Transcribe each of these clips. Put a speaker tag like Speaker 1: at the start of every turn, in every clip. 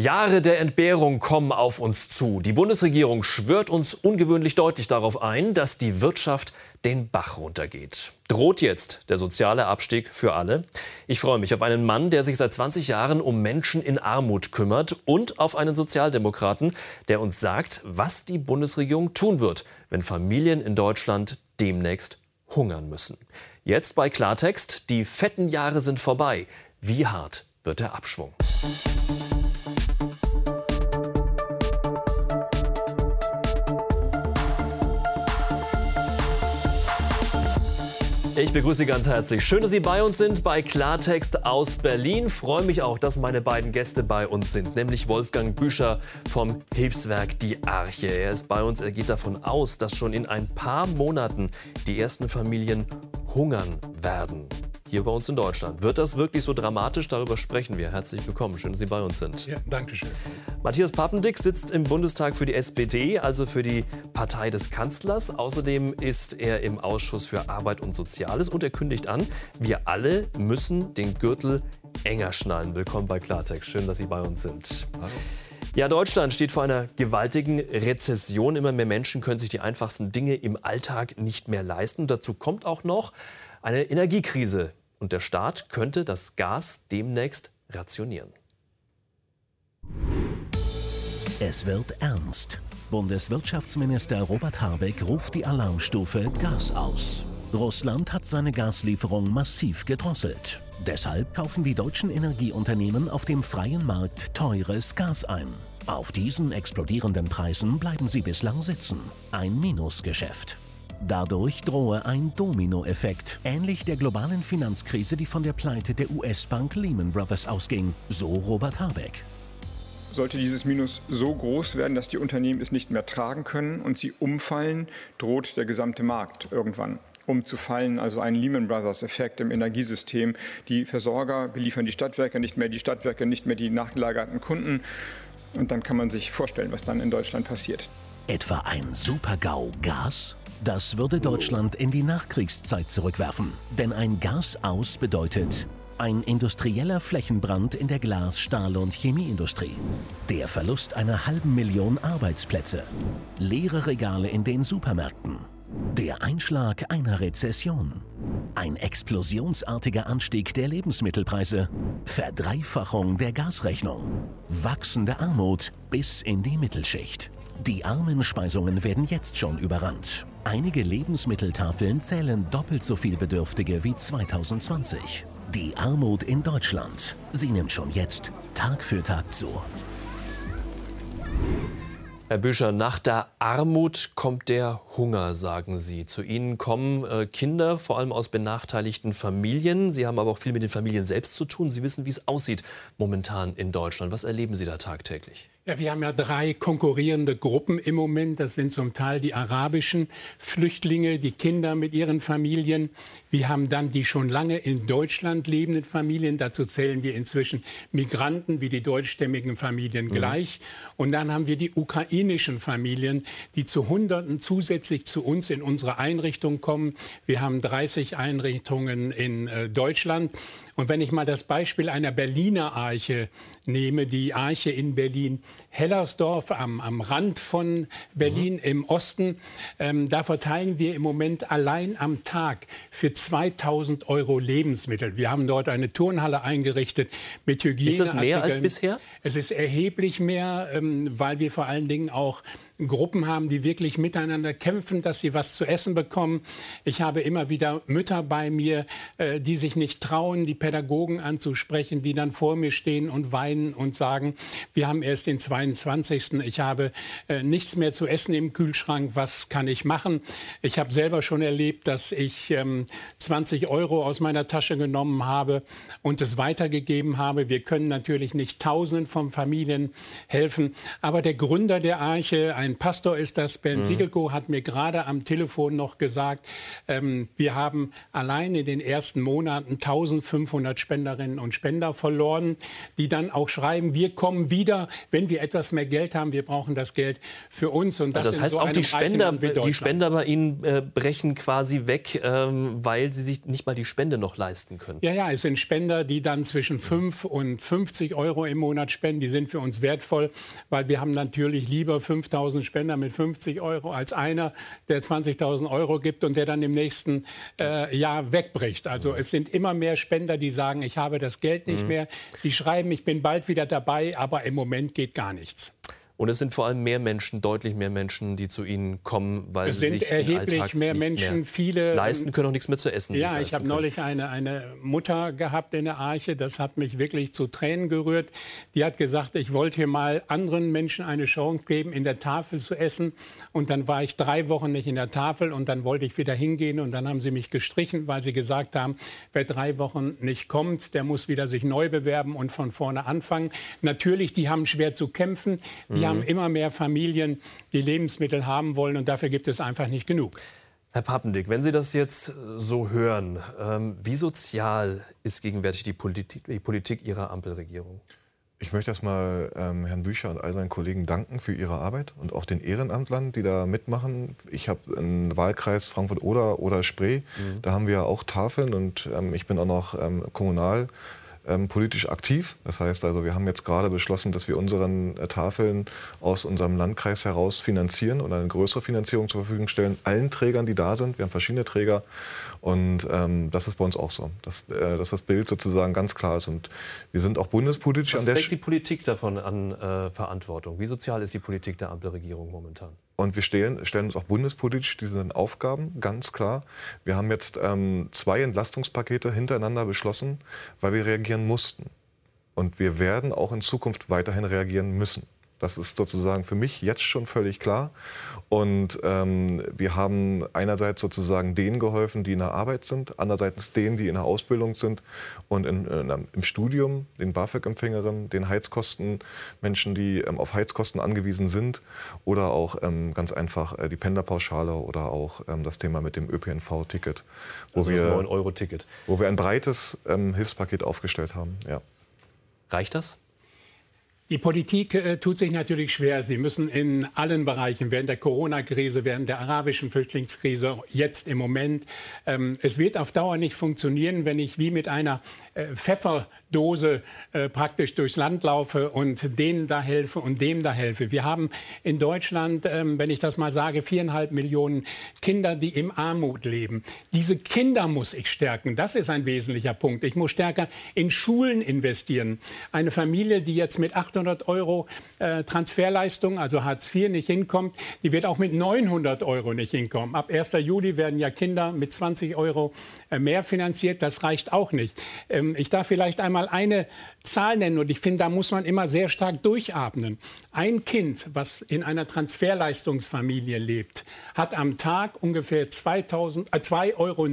Speaker 1: Jahre der Entbehrung kommen auf uns zu. Die Bundesregierung schwört uns ungewöhnlich deutlich darauf ein, dass die Wirtschaft den Bach runtergeht. Droht jetzt der soziale Abstieg für alle? Ich freue mich auf einen Mann, der sich seit 20 Jahren um Menschen in Armut kümmert und auf einen Sozialdemokraten, der uns sagt, was die Bundesregierung tun wird, wenn Familien in Deutschland demnächst hungern müssen. Jetzt bei Klartext, die fetten Jahre sind vorbei. Wie hart wird der Abschwung? Ich begrüße Sie ganz herzlich. Schön, dass Sie bei uns sind bei Klartext aus Berlin. Freue mich auch, dass meine beiden Gäste bei uns sind, nämlich Wolfgang Büscher vom Hilfswerk Die Arche. Er ist bei uns. Er geht davon aus, dass schon in ein paar Monaten die ersten Familien hungern werden hier bei uns in Deutschland. Wird das wirklich so dramatisch? Darüber sprechen wir. Herzlich willkommen. Schön, dass Sie bei uns sind.
Speaker 2: Ja, danke schön.
Speaker 1: Matthias Papendick sitzt im Bundestag für die SPD, also für die Partei des Kanzlers. Außerdem ist er im Ausschuss für Arbeit und Soziales und er kündigt an, wir alle müssen den Gürtel enger schnallen. Willkommen bei Klartext. Schön, dass Sie bei uns sind. Hallo. Ja, Deutschland steht vor einer gewaltigen Rezession. Immer mehr Menschen können sich die einfachsten Dinge im Alltag nicht mehr leisten. dazu kommt auch noch eine Energiekrise, und der Staat könnte das Gas demnächst rationieren.
Speaker 3: Es wird ernst. Bundeswirtschaftsminister Robert Habeck ruft die Alarmstufe Gas aus. Russland hat seine Gaslieferung massiv gedrosselt. Deshalb kaufen die deutschen Energieunternehmen auf dem freien Markt teures Gas ein. Auf diesen explodierenden Preisen bleiben sie bislang sitzen. Ein Minusgeschäft. Dadurch drohe ein Dominoeffekt, ähnlich der globalen Finanzkrise, die von der Pleite der US-Bank Lehman Brothers ausging, so Robert Habeck.
Speaker 4: Sollte dieses Minus so groß werden, dass die Unternehmen es nicht mehr tragen können und sie umfallen, droht der gesamte Markt irgendwann umzufallen, also ein Lehman Brothers-Effekt im Energiesystem. Die Versorger beliefern die Stadtwerke nicht mehr, die Stadtwerke nicht mehr die nachgelagerten Kunden. Und dann kann man sich vorstellen, was dann in Deutschland passiert.
Speaker 3: Etwa ein Super-GAU Gas? Das würde Deutschland in die Nachkriegszeit zurückwerfen. Denn ein Gas aus bedeutet ein industrieller Flächenbrand in der Glas-, Stahl- und Chemieindustrie. Der Verlust einer halben Million Arbeitsplätze. Leere Regale in den Supermärkten. Der Einschlag einer Rezession. Ein explosionsartiger Anstieg der Lebensmittelpreise. Verdreifachung der Gasrechnung. Wachsende Armut bis in die Mittelschicht. Die armen Speisungen werden jetzt schon überrannt. Einige Lebensmitteltafeln zählen doppelt so viel Bedürftige wie 2020. Die Armut in Deutschland, sie nimmt schon jetzt Tag für Tag zu.
Speaker 1: Herr Büscher, nach der Armut kommt der Hunger, sagen Sie. Zu Ihnen kommen äh, Kinder, vor allem aus benachteiligten Familien. Sie haben aber auch viel mit den Familien selbst zu tun. Sie wissen, wie es aussieht momentan in Deutschland. Was erleben Sie da tagtäglich?
Speaker 2: Ja, wir haben ja drei konkurrierende Gruppen im Moment. Das sind zum Teil die arabischen Flüchtlinge, die Kinder mit ihren Familien. Wir haben dann die schon lange in Deutschland lebenden Familien. Dazu zählen wir inzwischen Migranten wie die deutschstämmigen Familien mhm. gleich. Und dann haben wir die ukrainischen Familien, die zu Hunderten zusätzlich zu uns in unsere Einrichtung kommen. Wir haben 30 Einrichtungen in äh, Deutschland. Und wenn ich mal das Beispiel einer Berliner Arche nehme, die Arche in Berlin, Hellersdorf am, am Rand von Berlin mhm. im Osten, ähm, da verteilen wir im Moment allein am Tag für 2000 Euro Lebensmittel. Wir haben dort eine Turnhalle eingerichtet mit Hygiene.
Speaker 1: Ist das mehr als bisher?
Speaker 2: Es ist erheblich mehr, ähm, weil wir vor allen Dingen auch Gruppen haben, die wirklich miteinander kämpfen, dass sie was zu essen bekommen. Ich habe immer wieder Mütter bei mir, äh, die sich nicht trauen, die Pädagogen anzusprechen, die dann vor mir stehen und weinen und sagen, wir haben erst den 22. Ich habe äh, nichts mehr zu essen im Kühlschrank. Was kann ich machen? Ich habe selber schon erlebt, dass ich 20 ähm, Euro aus meiner Tasche genommen habe und es weitergegeben habe. Wir können natürlich nicht Tausenden von Familien helfen, aber der Gründer der Arche, ein ein Pastor ist das, Bernd mhm. Siegelko, hat mir gerade am Telefon noch gesagt, ähm, wir haben allein in den ersten Monaten 1500 Spenderinnen und Spender verloren, die dann auch schreiben, wir kommen wieder, wenn wir etwas mehr Geld haben, wir brauchen das Geld für uns.
Speaker 1: Und das, das heißt so auch die Spender, die Spender bei Ihnen äh, brechen quasi weg, ähm, weil sie sich nicht mal die Spende noch leisten können.
Speaker 2: Ja, ja, es sind Spender, die dann zwischen 5 und 50 Euro im Monat spenden. Die sind für uns wertvoll, weil wir haben natürlich lieber 5000 Spender mit 50 Euro als einer, der 20.000 Euro gibt und der dann im nächsten äh, Jahr wegbricht. Also es sind immer mehr Spender, die sagen, ich habe das Geld nicht mhm. mehr. Sie schreiben, ich bin bald wieder dabei, aber im Moment geht gar nichts.
Speaker 1: Und es sind vor allem mehr Menschen, deutlich mehr Menschen, die zu Ihnen kommen, weil es sie sich
Speaker 2: erheblich
Speaker 1: den Alltag
Speaker 2: mehr Menschen, mehr viele
Speaker 1: leisten können, auch nichts mehr zu essen.
Speaker 2: Ja, ich habe neulich eine, eine Mutter gehabt in der Arche, das hat mich wirklich zu Tränen gerührt. Die hat gesagt, ich wollte hier mal anderen Menschen eine Chance geben, in der Tafel zu essen. Und dann war ich drei Wochen nicht in der Tafel und dann wollte ich wieder hingehen und dann haben sie mich gestrichen, weil sie gesagt haben, wer drei Wochen nicht kommt, der muss wieder sich neu bewerben und von vorne anfangen. Natürlich, die haben schwer zu kämpfen. Die mhm haben immer mehr Familien, die Lebensmittel haben wollen und dafür gibt es einfach nicht genug.
Speaker 1: Herr Pappendick, wenn Sie das jetzt so hören, ähm, wie sozial ist gegenwärtig die Politik, die Politik Ihrer Ampelregierung?
Speaker 5: Ich möchte erstmal ähm, Herrn Bücher und all seinen Kollegen danken für ihre Arbeit und auch den Ehrenamtlern, die da mitmachen. Ich habe einen Wahlkreis Frankfurt-Oder oder Spree. Mhm. Da haben wir auch Tafeln und ähm, ich bin auch noch ähm, kommunal ähm, politisch aktiv. Das heißt also, wir haben jetzt gerade beschlossen, dass wir unseren äh, Tafeln aus unserem Landkreis heraus finanzieren und eine größere Finanzierung zur Verfügung stellen, allen Trägern, die da sind. Wir haben verschiedene Träger und ähm, das ist bei uns auch so, dass, äh, dass, das Bild sozusagen ganz klar ist. Und wir sind auch bundespolitisch
Speaker 1: Was an der trägt die Politik davon an äh, Verantwortung? Wie sozial ist die Politik der Ampelregierung momentan?
Speaker 5: Und wir stellen, stellen uns auch bundespolitisch diesen Aufgaben, ganz klar. Wir haben jetzt ähm, zwei Entlastungspakete hintereinander beschlossen, weil wir reagieren mussten. Und wir werden auch in Zukunft weiterhin reagieren müssen. Das ist sozusagen für mich jetzt schon völlig klar. Und ähm, wir haben einerseits sozusagen denen geholfen, die in der Arbeit sind, andererseits denen, die in der Ausbildung sind und in, in, im Studium, den BAföG-Empfängerinnen, den Heizkosten, Menschen, die ähm, auf Heizkosten angewiesen sind oder auch ähm, ganz einfach äh, die Pendlerpauschale oder auch ähm, das Thema mit dem ÖPNV-Ticket,
Speaker 1: wo, also wir, 9-Euro-Ticket.
Speaker 5: wo wir ein breites ähm, Hilfspaket aufgestellt haben. Ja.
Speaker 1: Reicht das?
Speaker 2: Die Politik äh, tut sich natürlich schwer. Sie müssen in allen Bereichen, während der Corona-Krise, während der arabischen Flüchtlingskrise, jetzt im Moment, ähm, es wird auf Dauer nicht funktionieren, wenn ich wie mit einer äh, Pfeffer Dose äh, praktisch durchs Land laufe und denen da helfe und dem da helfe. Wir haben in Deutschland, ähm, wenn ich das mal sage, viereinhalb Millionen Kinder, die im Armut leben. Diese Kinder muss ich stärken. Das ist ein wesentlicher Punkt. Ich muss stärker in Schulen investieren. Eine Familie, die jetzt mit 800 Euro äh, Transferleistung, also Hartz IV, nicht hinkommt, die wird auch mit 900 Euro nicht hinkommen. Ab 1. Juli werden ja Kinder mit 20 Euro äh, mehr finanziert. Das reicht auch nicht. Ähm, ich darf vielleicht einmal mal eine Zahl nennen und ich finde, da muss man immer sehr stark durchatmen. Ein Kind, was in einer Transferleistungsfamilie lebt, hat am Tag ungefähr 2,90 Euro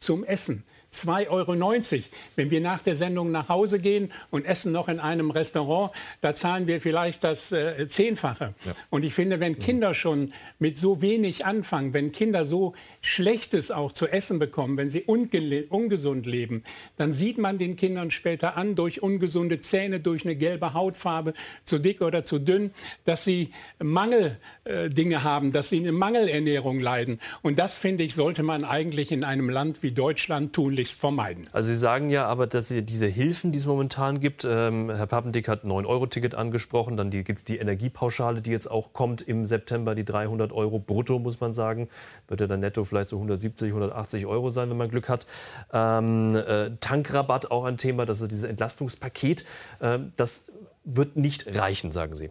Speaker 2: zum Essen. 2,90 Euro. Wenn wir nach der Sendung nach Hause gehen und essen noch in einem Restaurant, da zahlen wir vielleicht das äh, Zehnfache. Ja. Und ich finde, wenn Kinder schon mit so wenig anfangen, wenn Kinder so Schlechtes auch zu essen bekommen, wenn sie ungesund leben, dann sieht man den Kindern später an, durch ungesunde Zähne, durch eine gelbe Hautfarbe, zu dick oder zu dünn, dass sie Mangeldinge äh, haben, dass sie eine Mangelernährung leiden. Und das, finde ich, sollte man eigentlich in einem Land wie Deutschland tun tunlichst vermeiden.
Speaker 1: Also Sie sagen ja aber, dass diese Hilfen, die es momentan gibt, ähm, Herr Pappendick hat 9-Euro-Ticket angesprochen, dann gibt es die Energiepauschale, die jetzt auch kommt im September, die 300 Euro brutto, muss man sagen. Wird ja dann netto vielleicht so 170, 180 Euro sein, wenn man Glück hat. Ähm, äh, Tankrabatt auch ein Thema, das ist dieses Entlastungspaket. Äh, das wird nicht reichen, sagen Sie.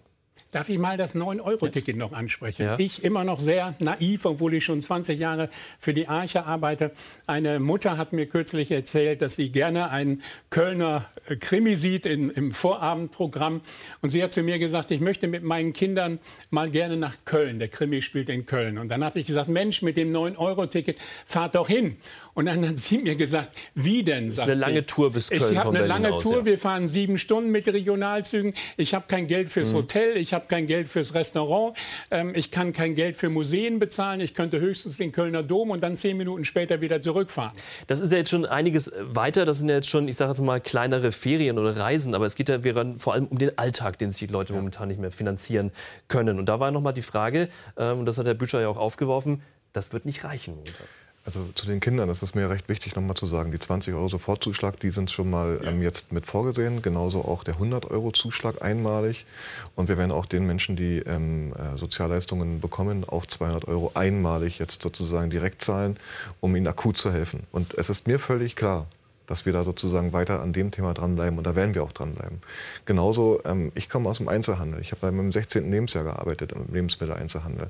Speaker 2: Darf ich mal das 9-Euro-Ticket noch ansprechen? Ja. Ich immer noch sehr naiv, obwohl ich schon 20 Jahre für die Arche arbeite. Eine Mutter hat mir kürzlich erzählt, dass sie gerne einen Kölner äh, Krimi sieht in, im Vorabendprogramm. Und sie hat zu mir gesagt, ich möchte mit meinen Kindern mal gerne nach Köln. Der Krimi spielt in Köln. Und dann habe ich gesagt, Mensch, mit dem 9-Euro-Ticket fahrt doch hin. Und dann hat sie mir gesagt, wie denn?
Speaker 1: Das ist eine lange Tour bis Köln
Speaker 2: Ich habe eine
Speaker 1: Berlin
Speaker 2: lange
Speaker 1: aus,
Speaker 2: Tour,
Speaker 1: ja.
Speaker 2: wir fahren sieben Stunden mit Regionalzügen. Ich habe kein Geld
Speaker 1: Mhm.
Speaker 2: fürs Hotel, ich habe kein Geld fürs Restaurant, ähm, ich kann kein Geld für Museen bezahlen. Ich könnte höchstens den Kölner Dom und dann zehn Minuten später wieder zurückfahren.
Speaker 1: Das ist ja jetzt schon einiges weiter. Das sind ja jetzt schon, ich sage jetzt mal, kleinere Ferien oder Reisen. Aber es geht ja vor allem um den Alltag, den sich die Leute momentan nicht mehr finanzieren können. Und da war noch mal die Frage, ähm, und das hat Herr Büscher ja auch aufgeworfen, das wird nicht reichen momentan.
Speaker 5: Also zu den Kindern, das ist mir recht wichtig nochmal zu sagen, die 20 Euro Sofortzuschlag, die sind schon mal ähm, jetzt mit vorgesehen, genauso auch der 100 Euro Zuschlag einmalig. Und wir werden auch den Menschen, die ähm, äh, Sozialleistungen bekommen, auch 200 Euro einmalig jetzt sozusagen direkt zahlen, um ihnen akut zu helfen. Und es ist mir völlig klar, dass wir da sozusagen weiter an dem Thema dranbleiben und da werden wir auch dranbleiben. Genauso, ähm, ich komme aus dem Einzelhandel. Ich habe bei meinem 16. Lebensjahr gearbeitet im Lebensmitteleinzelhandel.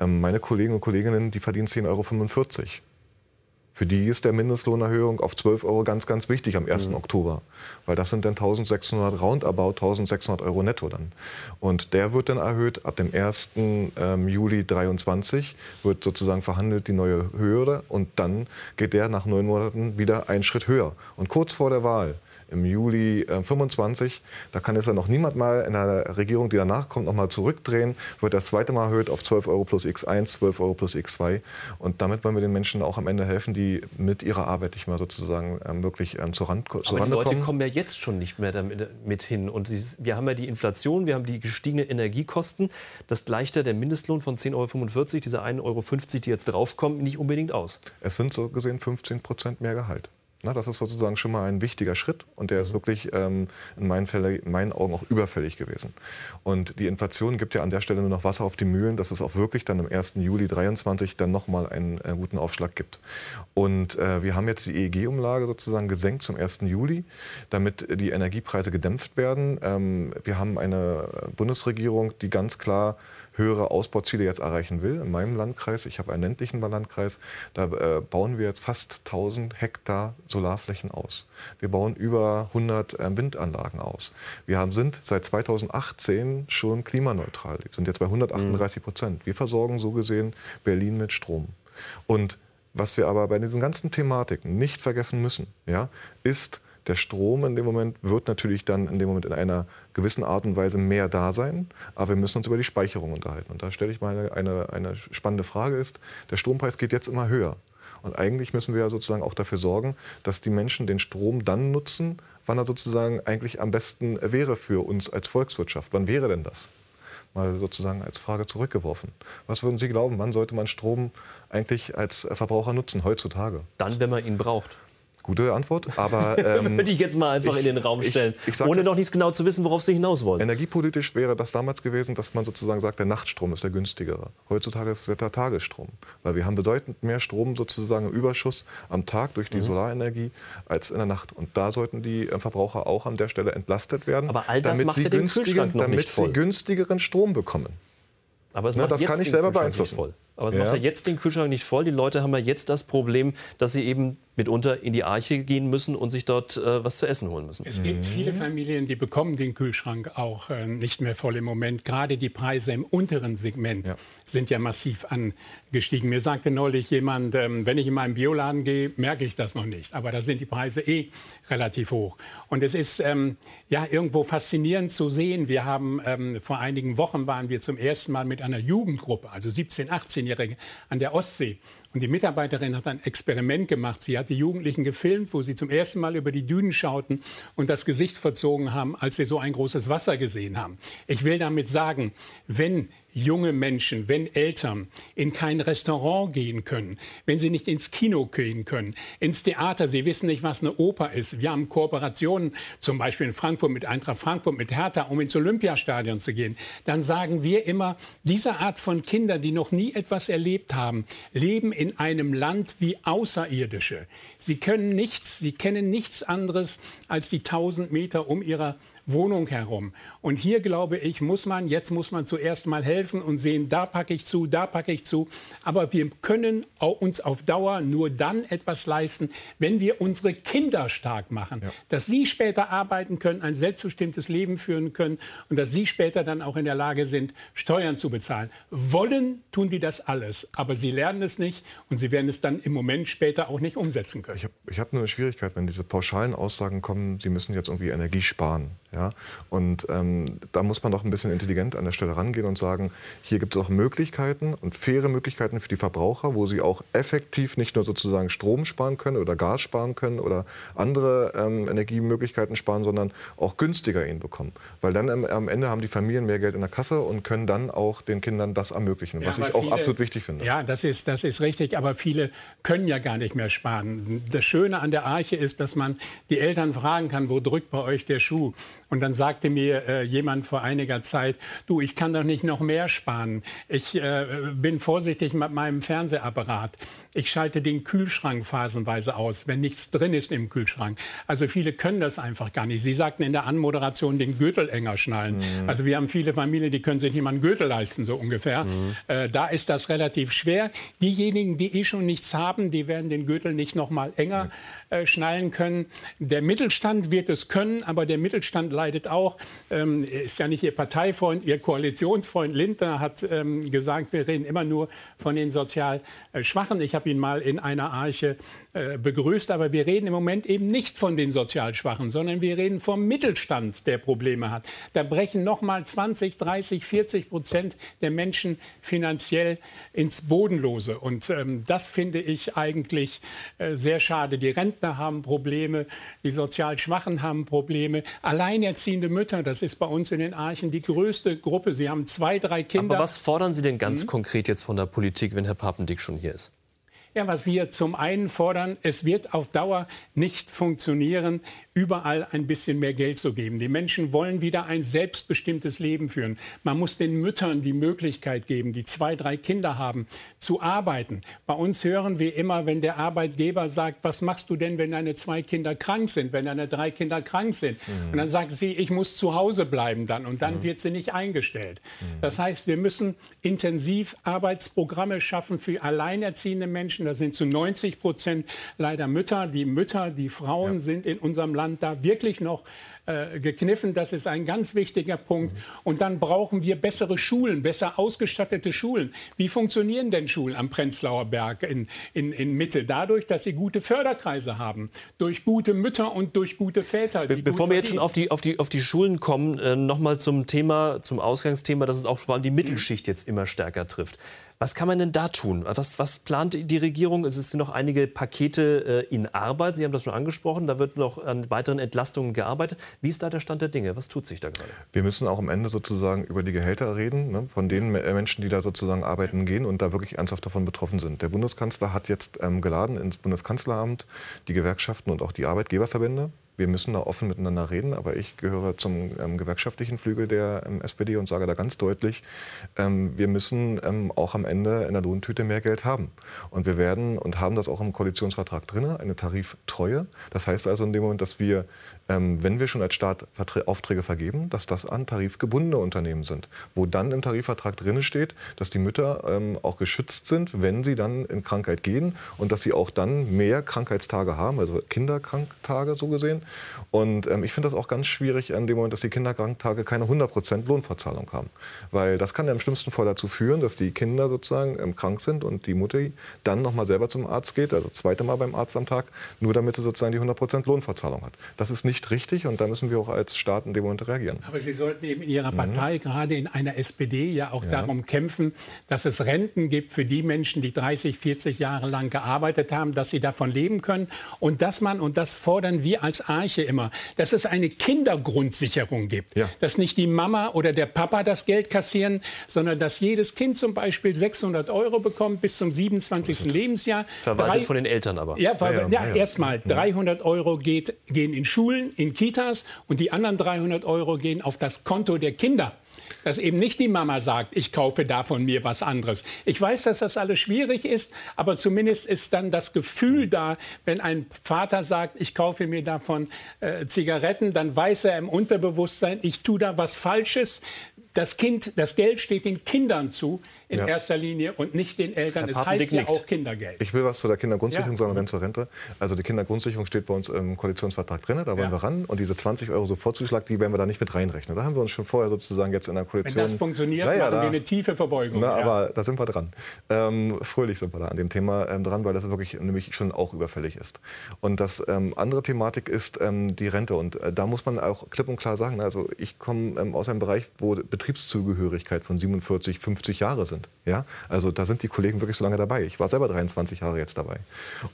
Speaker 5: Ähm, meine Kollegen und Kolleginnen, die verdienen 10,45 Euro. Für die ist der Mindestlohnerhöhung auf 12 Euro ganz, ganz wichtig am 1. Oktober. Weil das sind dann 1600, roundabout 1600 Euro netto dann. Und der wird dann erhöht ab dem 1. Ähm, Juli 23 wird sozusagen verhandelt die neue Höhe und dann geht der nach neun Monaten wieder einen Schritt höher. Und kurz vor der Wahl im Juli äh, 25. Da kann es dann noch niemand mal in der Regierung, die danach kommt, noch mal zurückdrehen. Wird das zweite Mal erhöht auf 12 Euro plus X1, 12 Euro plus X2. Und damit wollen wir den Menschen auch am Ende helfen, die mit ihrer Arbeit nicht mehr sozusagen ähm, wirklich ähm, zur, Rand, zur
Speaker 1: Aber die Leute
Speaker 5: kommen.
Speaker 1: kommen ja jetzt schon nicht mehr damit mit hin. Und dieses, wir haben ja die Inflation, wir haben die gestiegenen Energiekosten. Das gleicht ja der Mindestlohn von 10,45 Euro, diese 1,50 Euro, die jetzt draufkommen, nicht unbedingt aus.
Speaker 5: Es sind so gesehen 15 Prozent mehr Gehalt. Na, das ist sozusagen schon mal ein wichtiger Schritt und der ist wirklich ähm, in, meinen Fälle, in meinen Augen auch überfällig gewesen. Und die Inflation gibt ja an der Stelle nur noch Wasser auf die Mühlen, dass es auch wirklich dann am 1. Juli 23 dann nochmal einen äh, guten Aufschlag gibt. Und äh, wir haben jetzt die EEG-Umlage sozusagen gesenkt zum 1. Juli, damit die Energiepreise gedämpft werden. Ähm, wir haben eine Bundesregierung, die ganz klar höhere Ausbauziele jetzt erreichen will. In meinem Landkreis, ich habe einen ländlichen Landkreis, da äh, bauen wir jetzt fast 1000 Hektar Solarflächen aus. Wir bauen über 100 äh, Windanlagen aus. Wir haben, sind seit 2018 schon klimaneutral. Wir sind jetzt bei 138 Prozent. Wir versorgen so gesehen Berlin mit Strom. Und was wir aber bei diesen ganzen Thematiken nicht vergessen müssen, ja, ist, der Strom in dem Moment wird natürlich dann in dem Moment in einer gewissen Art und Weise mehr da sein, aber wir müssen uns über die Speicherung unterhalten. Und da stelle ich mal eine, eine, spannende Frage ist, der Strompreis geht jetzt immer höher. Und eigentlich müssen wir ja sozusagen auch dafür sorgen, dass die Menschen den Strom dann nutzen, wann er sozusagen eigentlich am besten wäre für uns als Volkswirtschaft. Wann wäre denn das? Mal sozusagen als Frage zurückgeworfen. Was würden Sie glauben, wann sollte man Strom eigentlich als Verbraucher nutzen heutzutage?
Speaker 1: Dann, wenn man ihn braucht.
Speaker 5: Gute Antwort, aber ähm,
Speaker 1: Würde ich jetzt mal einfach in den Raum
Speaker 5: ich-
Speaker 1: stellen,
Speaker 5: ich sag
Speaker 1: ohne noch nicht genau zu wissen, worauf Sie hinaus wollen.
Speaker 5: energiepolitisch wäre das damals gewesen, dass man sozusagen sagt, der Nachtstrom ist der günstigere. Heutzutage ist es der Tagesstrom, weil wir haben bedeutend mehr Strom sozusagen im Überschuss am Tag durch
Speaker 1: Mhm.
Speaker 5: die Solarenergie als in der Nacht. Und da sollten die äh, Verbraucher auch an der Stelle entlastet werden,
Speaker 1: Aber all das
Speaker 5: damit,
Speaker 1: macht
Speaker 5: sie,
Speaker 1: ja den
Speaker 5: günstigen, damit sie günstigeren Strom bekommen.
Speaker 1: Aber es
Speaker 5: Na,
Speaker 1: macht
Speaker 5: das kann ich selber beeinflussen.
Speaker 1: Aber es
Speaker 5: Ja.
Speaker 1: macht ja jetzt den Kühlschrank nicht voll. Die Leute haben ja jetzt das Problem, dass sie eben mitunter in die Arche gehen müssen und sich dort äh, was zu essen holen müssen.
Speaker 2: Es gibt viele Familien, die bekommen den Kühlschrank auch äh, nicht mehr voll im Moment. Gerade die Preise im unteren Segment
Speaker 5: Ja.
Speaker 2: sind ja massiv angestiegen. Mir sagte neulich jemand, ähm, wenn ich in meinen Bioladen gehe, merke ich das noch nicht. Aber da sind die Preise eh relativ hoch. Und es ist ähm, ja irgendwo faszinierend zu sehen. Wir haben ähm, vor einigen Wochen waren wir zum ersten Mal mit einer Jugendgruppe, also 17, 18-Jährige, an der Ostsee. Und die Mitarbeiterin hat ein Experiment gemacht. Sie hat die Jugendlichen gefilmt, wo sie zum ersten Mal über die Dünen schauten und das Gesicht verzogen haben, als sie so ein großes Wasser gesehen haben. Ich will damit sagen, wenn junge Menschen, wenn Eltern in kein Restaurant gehen können, wenn sie nicht ins Kino gehen können, ins Theater, sie wissen nicht, was eine Oper ist. Wir haben Kooperationen, zum Beispiel in Frankfurt mit Eintracht Frankfurt, mit Hertha, um ins Olympiastadion zu gehen. Dann sagen wir immer, diese Art von Kindern, die noch nie etwas erlebt haben, leben in einem Land wie Außerirdische. Sie können nichts, sie kennen nichts anderes als die 1000 Meter um ihre Wohnung herum. Und hier glaube ich, muss man, jetzt muss man zuerst mal helfen und sehen, da packe ich zu, da packe ich zu. Aber wir können uns auf Dauer nur dann etwas leisten, wenn wir unsere Kinder stark machen. Ja. Dass sie später arbeiten können, ein selbstbestimmtes Leben führen können und dass sie später dann auch in der Lage sind, Steuern zu bezahlen. Wollen tun die das alles, aber sie lernen es nicht und sie werden es dann im Moment später auch nicht umsetzen können.
Speaker 5: Ich habe hab nur eine Schwierigkeit, wenn diese pauschalen Aussagen kommen, sie müssen jetzt irgendwie Energie sparen. Ja? Und ähm, da muss man doch ein bisschen intelligent an der Stelle rangehen und sagen, hier gibt es auch Möglichkeiten und faire Möglichkeiten für die Verbraucher, wo sie auch effektiv nicht nur sozusagen Strom sparen können oder Gas sparen können oder andere ähm, Energiemöglichkeiten sparen, sondern auch günstiger ihn bekommen. Weil dann am, am, Ende haben die Familien mehr Geld in der Kasse und können dann auch den Kindern das ermöglichen, ja, was ich auch viele, absolut wichtig finde.
Speaker 2: Ja, das ist, das ist richtig, aber viele können ja gar nicht mehr sparen. Das Schöne an der Arche ist, dass man die Eltern fragen kann, wo drückt bei euch der Schuh? Und dann sagte mir äh, jemand vor einiger Zeit, du, ich kann doch nicht noch mehr sparen. Ich äh, bin vorsichtig mit meinem Fernsehapparat. Ich schalte den Kühlschrank phasenweise aus, wenn nichts drin ist im Kühlschrank. Also viele können das einfach gar nicht. Sie sagten in der Anmoderation, den Gürtel enger schnallen. Mhm. Also wir haben viele Familien, die können sich nicht mal einen Gürtel leisten, so ungefähr. Mhm. Äh, da ist das relativ schwer. Diejenigen, die eh schon nichts haben, die werden den Gürtel nicht noch mal enger äh, schnallen können. Der Mittelstand wird es können, aber der Mittelstand leidet auch. Ähm, ist ja nicht Ihr Parteifreund, Ihr Koalitionsfreund Lindner hat ähm, gesagt, wir reden immer nur von den sozial äh, Schwachen. Ich habe ihn mal in einer Arche äh, begrüßt, aber wir reden im Moment eben nicht von den sozial Schwachen, sondern wir reden vom Mittelstand, der Probleme hat. Da brechen noch mal 20, 30, 40 Prozent der Menschen finanziell ins Bodenlose. Und ähm, das finde ich eigentlich äh, sehr schade. Die Rentner haben Probleme, die sozial Schwachen haben Probleme. Alleinerziehende Mütter, das ist bei uns in den Archen die größte Gruppe. Sie haben zwei, drei Kinder.
Speaker 1: Aber was fordern Sie denn ganz hm? konkret jetzt von der Politik, wenn Herr Papendick schon hier ist?
Speaker 2: Ja, was wir zum einen fordern, es wird auf Dauer nicht funktionieren, überall ein bisschen mehr Geld zu geben. Die Menschen wollen wieder ein selbstbestimmtes Leben führen. Man muss den Müttern die Möglichkeit geben, die zwei, drei Kinder haben, zu arbeiten. Bei uns hören wir immer, wenn der Arbeitgeber sagt, was machst du denn, wenn deine zwei Kinder krank sind, wenn deine drei Kinder krank sind? Mhm. Und dann sagt sie, ich muss zu Hause bleiben dann. Und dann mhm. wird sie nicht eingestellt. Mhm. Das heißt, wir müssen intensiv Arbeitsprogramme schaffen für alleinerziehende Menschen. Das sind zu 90 Prozent leider Mütter. Die Mütter, die Frauen ja. sind in unserem Land da wirklich noch äh, gekniffen. Das ist ein ganz wichtiger Punkt. Und dann brauchen wir bessere Schulen, besser ausgestattete Schulen. Wie funktionieren denn Schulen am Prenzlauer Berg in, in, in Mitte? Dadurch, dass sie gute Förderkreise haben, durch gute Mütter und durch gute Väter.
Speaker 1: Be bevor wir jetzt schon auf die, auf die, auf die Schulen kommen, äh, noch mal zum Thema, zum Ausgangsthema, dass es auch vor allem die Mittelschicht jetzt immer stärker trifft. Was kann man denn da tun? Was, was plant die Regierung? Es sind noch einige Pakete äh, in Arbeit. Sie haben das schon angesprochen. Da wird noch an weiteren Entlastungen gearbeitet. Wie ist da der Stand der Dinge? Was tut sich da gerade?
Speaker 5: Wir müssen auch am Ende sozusagen über die Gehälter reden, ne, von den Menschen, die da sozusagen arbeiten gehen und da wirklich ernsthaft davon betroffen sind. Der Bundeskanzler hat jetzt ähm, geladen ins Bundeskanzleramt die Gewerkschaften und auch die Arbeitgeberverbände wir müssen da offen miteinander reden, aber ich gehöre zum ähm, gewerkschaftlichen Flügel der ähm, SPD und sage da ganz deutlich, ähm, wir müssen ähm, auch am Ende in der Lohntüte mehr Geld haben. Und wir werden und haben das auch im Koalitionsvertrag drin, eine Tariftreue. Das heißt also in dem Moment, dass wir ähm, wenn wir schon als Staat Aufträge vergeben, dass das an tarifgebundene Unternehmen sind, wo dann im Tarifvertrag drin steht, dass die Mütter ähm, auch geschützt sind, wenn sie dann in Krankheit gehen und dass sie auch dann mehr Krankheitstage haben, also Kinderkranktage so gesehen. Und ähm, ich finde das auch ganz schwierig in dem Moment, dass die Kinderkranktage keine 100% Lohnverzahlung haben, weil das kann ja im schlimmsten Fall dazu führen, dass die Kinder sozusagen ähm, krank sind und die Mutter dann nochmal selber zum Arzt geht, also zweite Mal beim Arzt am Tag, nur damit sie sozusagen die 100% Lohnverzahlung hat. Das ist nicht nicht richtig und da müssen wir auch als Staat in dem Moment reagieren.
Speaker 2: Aber Sie sollten eben in Ihrer mhm. Partei, mhm. gerade in einer SPD, ja auch ja. darum kämpfen, dass es Renten gibt für die Menschen, die 30, 40 Jahre lang gearbeitet haben, dass sie davon leben können und dass man, und das fordern wir als Arche immer, dass es eine Kindergrundsicherung gibt. Ja. Dass nicht die Mama oder der Papa das Geld kassieren, sondern dass jedes Kind zum Beispiel 600 Euro bekommt bis zum 27. Lebensjahr.
Speaker 1: Verwaltet Drei, von den Eltern aber.
Speaker 2: Ja, ja, ja erstmal 300 Euro geht, gehen in Schulen in Kitas und die anderen 300 Euro gehen auf das Konto der Kinder. Dass eben nicht die Mama sagt, ich kaufe davon mir was anderes. Ich weiß, dass das alles schwierig ist, aber zumindest ist dann das Gefühl da, wenn ein Vater sagt, ich kaufe mir davon äh, Zigaretten, dann weiß er im Unterbewusstsein, ich tue da was Falsches. Das Kind, das Geld steht den Kindern zu in ja. erster Linie und nicht den Eltern. Es heißt ja auch Kindergeld.
Speaker 5: Ich will was zu der Kindergrundsicherung ja. sagen, dann zur Rente. Also die Kindergrundsicherung steht bei uns im Koalitionsvertrag drin, da wollen ja. wir ran. Und diese 20 Euro Sofortzuschlag, die werden wir da nicht mit reinrechnen. Da haben wir uns schon vorher sozusagen jetzt in der Koalition...
Speaker 2: Wenn das funktioniert, naja, machen da, wir eine tiefe Verbeugung.
Speaker 5: Na, aber da sind wir dran. Ähm, fröhlich sind wir da an dem Thema ähm, dran, weil das wirklich nämlich schon auch überfällig ist. Und das ähm, andere Thematik ist ähm, die Rente. Und äh, da muss man auch klipp und klar sagen, also ich komme ähm, aus einem Bereich, wo Betriebszugehörigkeit von 47, 50 Jahre sind. Ja? Also da sind die Kollegen wirklich so lange dabei. Ich war selber 23 Jahre jetzt dabei.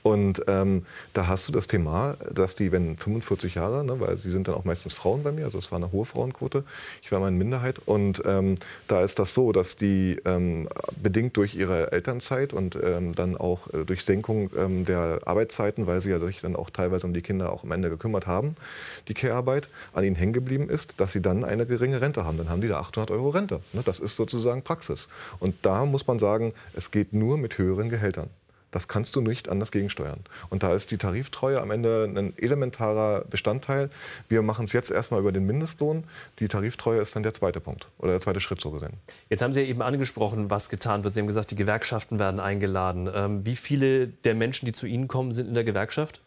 Speaker 5: Und ähm, da hast du das Thema, dass die, wenn 45 Jahre, ne, weil sie sind dann auch meistens Frauen bei mir, also es war eine hohe Frauenquote, ich war mal in Minderheit. Und ähm, da ist das so, dass die ähm, bedingt durch ihre Elternzeit und ähm, dann auch äh, durch Senkung ähm, der Arbeitszeiten, weil sie ja sich dann auch teilweise um die Kinder auch am Ende gekümmert haben, die Care-Arbeit an ihnen hängen geblieben ist, dass sie dann eine geringe Rente haben. Dann haben die da 800 Euro Rente. Ne? Das ist sozusagen Praxis. Und da muss man sagen, es geht nur mit höheren Gehältern. Das kannst du nicht anders gegensteuern. Und da ist die Tariftreue am Ende ein elementarer Bestandteil. Wir machen es jetzt erstmal über den Mindestlohn. Die Tariftreue ist dann der zweite Punkt oder der zweite Schritt so gesehen.
Speaker 1: Jetzt haben Sie eben angesprochen, was getan wird. Sie haben gesagt, die Gewerkschaften werden eingeladen. Ähm, wie viele der Menschen, die zu Ihnen kommen, sind in der Gewerkschaft?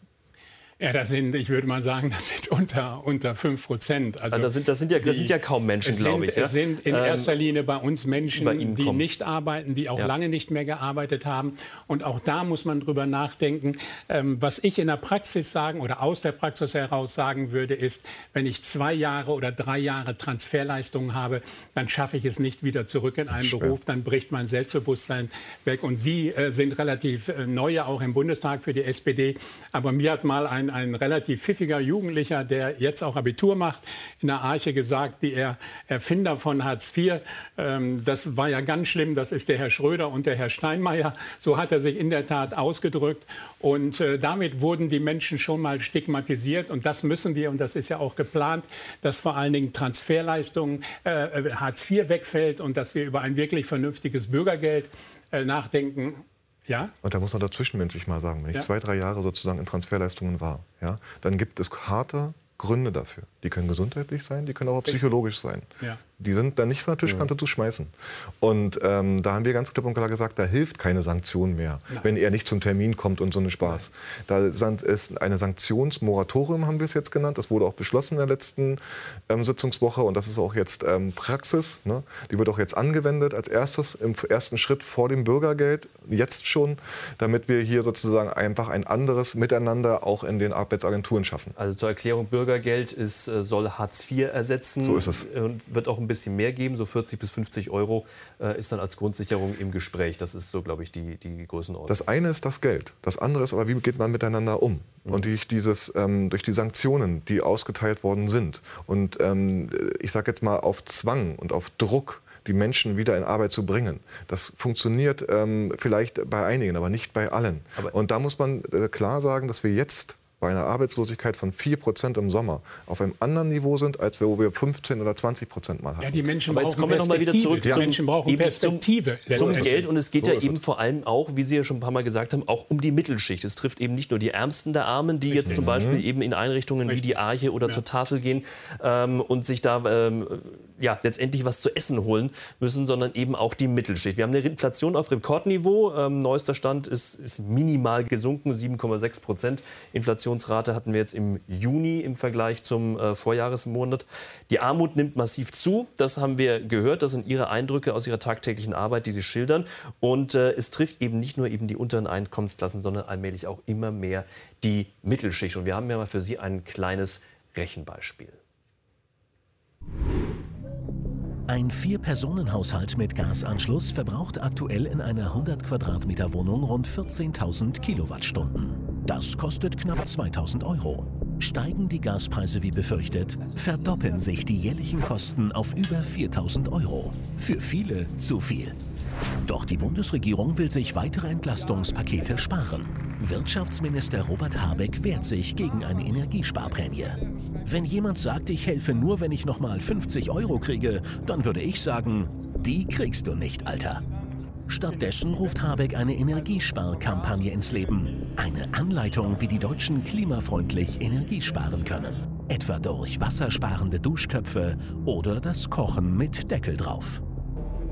Speaker 2: Ja, das sind, ich würde mal sagen, das sind unter, unter 5 Prozent.
Speaker 1: Also, das, sind, das, sind ja, das sind ja kaum Menschen, glaube ich.
Speaker 2: Ja? Es sind in ähm, erster Linie bei uns Menschen, bei die kommen. nicht arbeiten, die auch ja. lange nicht mehr gearbeitet haben. Und auch da muss man drüber nachdenken. Ähm, was ich in der Praxis sagen oder aus der Praxis heraus sagen würde, ist, wenn ich zwei Jahre oder drei Jahre Transferleistungen habe, dann schaffe ich es nicht wieder zurück in einen. Beruf. Dann bricht mein Selbstbewusstsein weg. Und Sie äh, sind relativ äh, neu auch im Bundestag für die SPD. Aber mir hat mal ein ein, ein relativ pfiffiger Jugendlicher, der jetzt auch Abitur macht, in der Arche gesagt, die er Erfinder von Hartz IV. Ähm, das war ja ganz schlimm. Das ist der Herr Schröder und der Herr Steinmeier. So hat er sich in der Tat ausgedrückt. Und äh, damit wurden die Menschen schon mal stigmatisiert. Und das müssen wir, und das ist ja auch geplant, dass vor allen Dingen Transferleistungen, äh, Hartz IV wegfällt und dass wir über ein wirklich vernünftiges Bürgergeld äh, nachdenken.
Speaker 5: Ja. Und da muss man dazwischenmenschlich mal sagen, wenn ich ja. zwei, drei Jahre sozusagen in Transferleistungen war, ja, dann gibt es harte Gründe dafür. Die können gesundheitlich sein, die können auch psychologisch sein. Ja. Die sind dann nicht von der Tischkante ja. zu schmeißen. Und ähm, da haben wir ganz klipp und klar gesagt, da hilft keine Sanktion mehr, Nein. wenn er nicht zum Termin kommt und so einen Spaß. Nein. Da ist eine Sanktionsmoratorium, haben wir es jetzt genannt. Das wurde auch beschlossen in der letzten ähm, Sitzungswoche und das ist auch jetzt ähm, Praxis. Ne? Die wird auch jetzt angewendet als erstes im ersten Schritt vor dem Bürgergeld, jetzt schon, damit wir hier sozusagen einfach ein anderes Miteinander auch in den Arbeitsagenturen schaffen.
Speaker 1: Also zur Erklärung, Bürgergeld ist, äh, soll Hartz IV ersetzen.
Speaker 5: So ist es.
Speaker 1: Und wird auch ein bisschen mehr geben, so 40 bis 50 Euro äh, ist dann als Grundsicherung im Gespräch. Das ist so, glaube ich, die, die Größenordnung.
Speaker 5: Das eine ist das Geld. Das andere ist aber, wie geht man miteinander um? Mhm. Und durch, dieses, ähm, durch die Sanktionen, die ausgeteilt worden sind und ähm, ich sage jetzt mal auf Zwang und auf Druck, die Menschen wieder in Arbeit zu bringen. Das funktioniert ähm, vielleicht bei einigen, aber nicht bei allen. Aber und da muss man äh, klar sagen, dass wir jetzt bei einer Arbeitslosigkeit von 4% im Sommer auf einem anderen Niveau sind, als wo wir 15 oder 20 Prozent mal hatten.
Speaker 2: Ja, die Menschen Aber jetzt kommen wir noch mal wieder zurück.
Speaker 1: Ja. Die Menschen brauchen Perspektive. Zum, zum Geld und es geht so ja eben vor allem auch, wie Sie ja schon ein paar Mal gesagt haben, auch um die Mittelschicht. Es trifft eben nicht nur die Ärmsten der Armen, die Richtig. jetzt zum Beispiel mhm. eben in Einrichtungen Richtig. wie die Arche oder ja. zur Tafel gehen ähm, und sich da ähm, ja, letztendlich was zu essen holen müssen, sondern eben auch die Mittelschicht. Wir haben eine Inflation auf Rekordniveau. Ähm, neuester Stand ist, ist minimal gesunken, 7,6 Prozent. Inflationsrate hatten wir jetzt im Juni im Vergleich zum äh, Vorjahresmonat. Die Armut nimmt massiv zu. Das haben wir gehört. Das sind Ihre Eindrücke aus Ihrer tagtäglichen Arbeit, die Sie schildern. Und äh, es trifft eben nicht nur eben die unteren Einkommensklassen, sondern allmählich auch immer mehr die Mittelschicht. Und wir haben ja mal für Sie ein kleines Rechenbeispiel.
Speaker 3: Ein Vier-Personen-Haushalt mit Gasanschluss verbraucht aktuell in einer 100 Quadratmeter Wohnung rund 14.000 Kilowattstunden. Das kostet knapp 2.000 Euro. Steigen die Gaspreise wie befürchtet, verdoppeln sich die jährlichen Kosten auf über 4.000 Euro. Für viele zu viel. Doch die Bundesregierung will sich weitere Entlastungspakete sparen. Wirtschaftsminister Robert Habeck wehrt sich gegen eine Energiesparprämie. Wenn jemand sagt, ich helfe nur, wenn ich nochmal 50 Euro kriege, dann würde ich sagen, die kriegst du nicht, Alter. Stattdessen ruft Habeck eine Energiesparkampagne ins Leben. Eine Anleitung, wie die Deutschen klimafreundlich Energie sparen können. Etwa durch wassersparende Duschköpfe oder das Kochen mit Deckel drauf.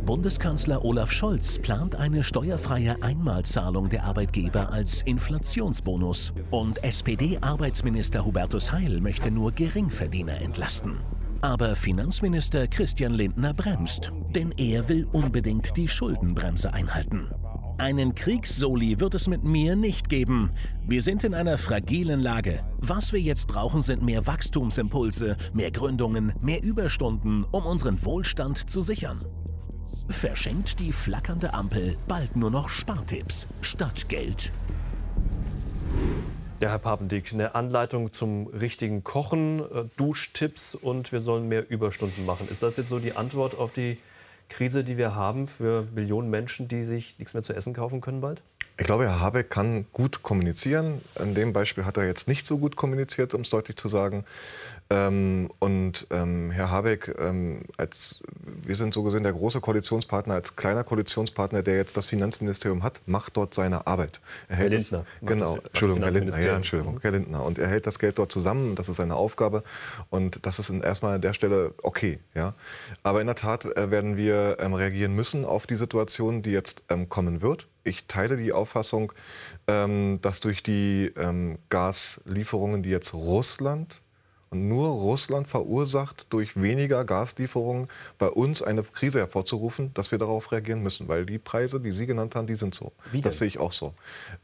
Speaker 3: Bundeskanzler Olaf Scholz plant eine steuerfreie Einmalzahlung der Arbeitgeber als Inflationsbonus. Und SPD-Arbeitsminister Hubertus Heil möchte nur Geringverdiener entlasten. Aber Finanzminister Christian Lindner bremst, denn er will unbedingt die Schuldenbremse einhalten. Einen Kriegssoli wird es mit mir nicht geben. Wir sind in einer fragilen Lage. Was wir jetzt brauchen, sind mehr Wachstumsimpulse, mehr Gründungen, mehr Überstunden, um unseren Wohlstand zu sichern. Verschenkt die flackernde Ampel bald nur noch Spartipps statt Geld.
Speaker 1: Ja, Herr Papendick, eine Anleitung zum richtigen Kochen, äh, Duschtipps und wir sollen mehr Überstunden machen. Ist das jetzt so die Antwort auf die Krise, die wir haben für Millionen Menschen, die sich nichts mehr zu essen kaufen können bald?
Speaker 5: Ich glaube, Herr Habeck kann gut kommunizieren. In dem Beispiel hat er jetzt nicht so gut kommuniziert, um es deutlich zu sagen. Ähm, und ähm, Herr Habeck, ähm, als, wir sind so gesehen der große Koalitionspartner, als kleiner Koalitionspartner, der jetzt das Finanzministerium hat, macht dort seine Arbeit. Er
Speaker 1: Herr Lindner.
Speaker 5: Das, genau, das, Entschuldigung, Herr Lindner, ja, Entschuldigung, Herr Lindner. Und er hält das Geld dort zusammen, das ist seine Aufgabe. Und das ist erstmal an der Stelle okay. Ja? Aber in der Tat äh, werden wir ähm, reagieren müssen auf die Situation, die jetzt ähm, kommen wird. Ich teile die Auffassung, ähm, dass durch die Gaslieferungen, die jetzt Russland und nur Russland verursacht, durch weniger Gaslieferungen bei uns eine Krise hervorzurufen, dass wir darauf reagieren müssen. Weil die Preise, die Sie genannt haben, die sind so. Wie das sehe ich auch so.